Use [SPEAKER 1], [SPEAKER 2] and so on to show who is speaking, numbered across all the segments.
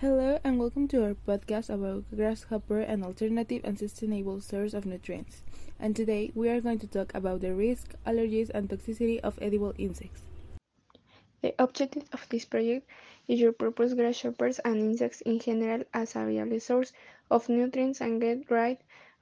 [SPEAKER 1] Hello and welcome to our podcast about grasshopper, an alternative and sustainable source of nutrients. And today we are going to talk about the risk, allergies, and toxicity of edible insects.
[SPEAKER 2] The objective of this project is to propose grasshoppers and insects in general as a viable source of nutrients and get rid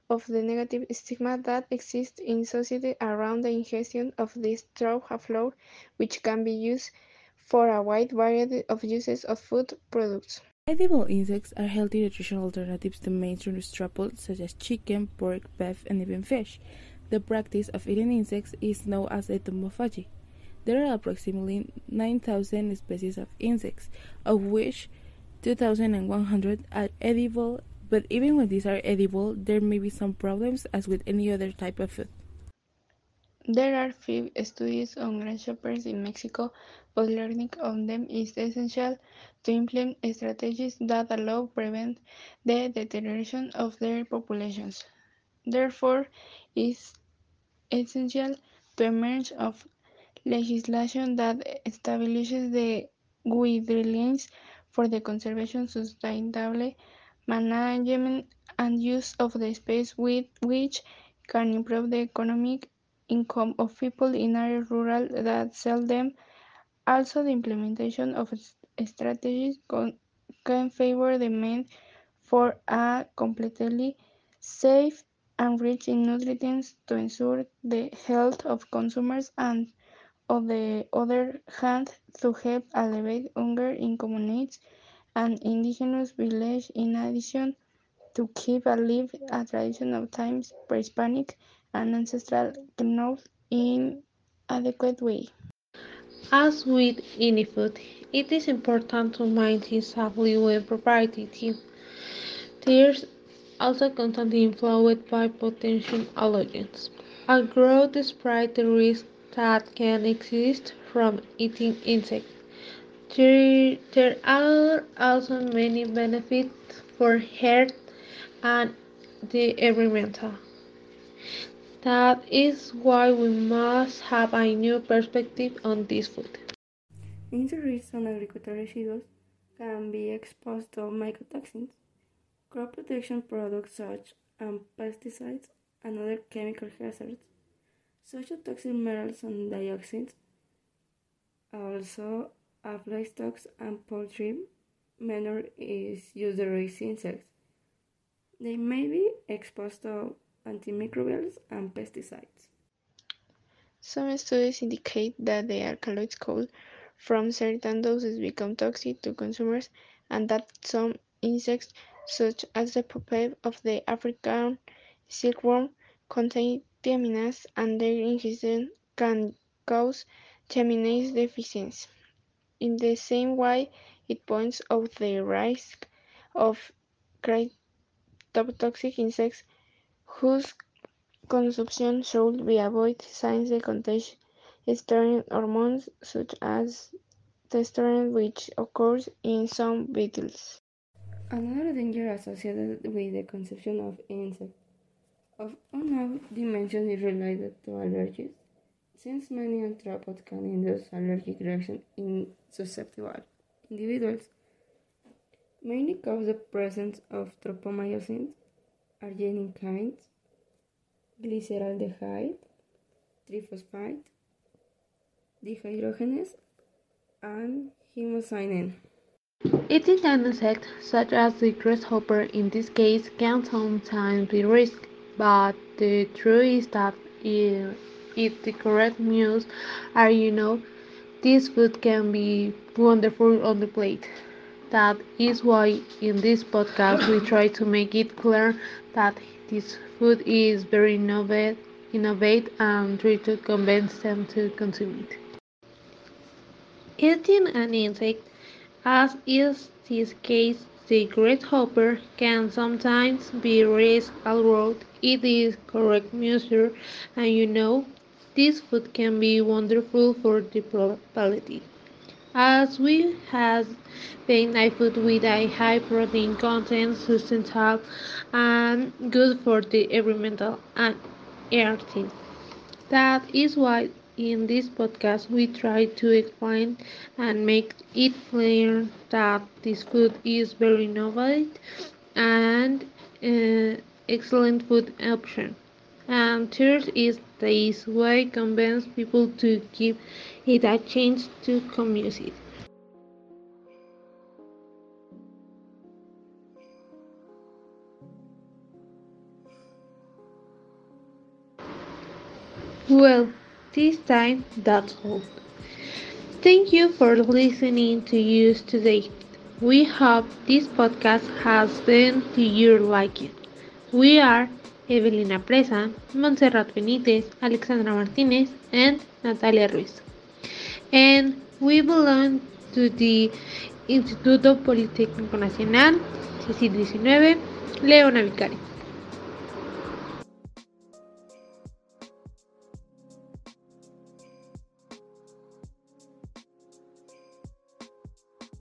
[SPEAKER 2] of the negative stigma that exists in society around the ingestion of this straw flour, which can be used for a wide variety of uses of food products.
[SPEAKER 1] Edible insects are healthy nutritional alternatives to mainstream staples such as chicken, pork, beef, and even fish. The practice of eating insects is known as entomophagy. There are approximately 9,000 species of insects, of which 2,100 are edible, but even when these are edible, there may be some problems as with any other type of food.
[SPEAKER 2] There are few studies on grasshoppers in Mexico, but learning on them is essential to implement strategies that allow prevent the deterioration of their populations. Therefore, it is essential to emerge of legislation that establishes the guidelines for the conservation, sustainable management, and use of the space with which can improve the economic income of people in areas rural that sell them. also the implementation of strategies can favor the men for a completely safe and rich in nutrients to ensure the health of consumers and on the other hand to help alleviate hunger in communities and indigenous villages in addition to keep alive a tradition of times pre-Hispanic and ancestral knowledge in adequate way.
[SPEAKER 3] As with any food, it is important to mind safely when it. Tears also constantly influenced by potential allergens. A growth despite the risk that can exist from eating insects. There, there are also many benefits for health and the environment. That is why we must have a new perspective on this food.
[SPEAKER 4] Industries and agricultural residues can be exposed to mycotoxins, crop protection products such as pesticides and other chemical hazards, such as toxic metals and dioxins. Also, of livestock and poultry manure is used to raise insects. They may be exposed to antimicrobials, and pesticides.
[SPEAKER 2] Some studies indicate that the alkaloids called from certain doses become toxic to consumers and that some insects, such as the pupae of the African silkworm, contain thiamines and their ingestion can cause thiaminase deficiency. In the same way, it points out the risk of toxic insects whose consumption should be avoided since they contain steroid hormones such as testosterone which occurs in some beetles.
[SPEAKER 4] Another danger associated with the consumption of insects of unknown dimension is related to allergies, since many arthropods can induce allergic reactions in susceptible individuals, mainly cause the presence of tropomyosin arginine glyceraldehyde, triphosphate, dehydrogenase, and hemocyanin.
[SPEAKER 3] Eating an insect, such as the grasshopper in this case, can sometimes be risky, but the truth is that if, if the correct meals are you know, this food can be wonderful on the plate. That is why in this podcast we try to make it clear that this food is very innovative, innovate and try to convince them to consume it. Eating an insect, as is this case, the grasshopper can sometimes be risk although it is correct measure and you know this food can be wonderful for the palate as we have been a food with a high protein content, sustainable, and good for the environment and earth. That is why in this podcast, we try to explain and make it clear that this food is very innovative and uh, excellent food option. And third is this way convince people to give it a chance to consume it. Well, this time that's all. Thank you for listening to us today. We hope this podcast has been to your liking. We are Evelina Presa, Montserrat Benitez, Alexandra Martinez, and Natalia Ruiz. And we belong to the Instituto Politécnico Nacional, CICID 19, Leona.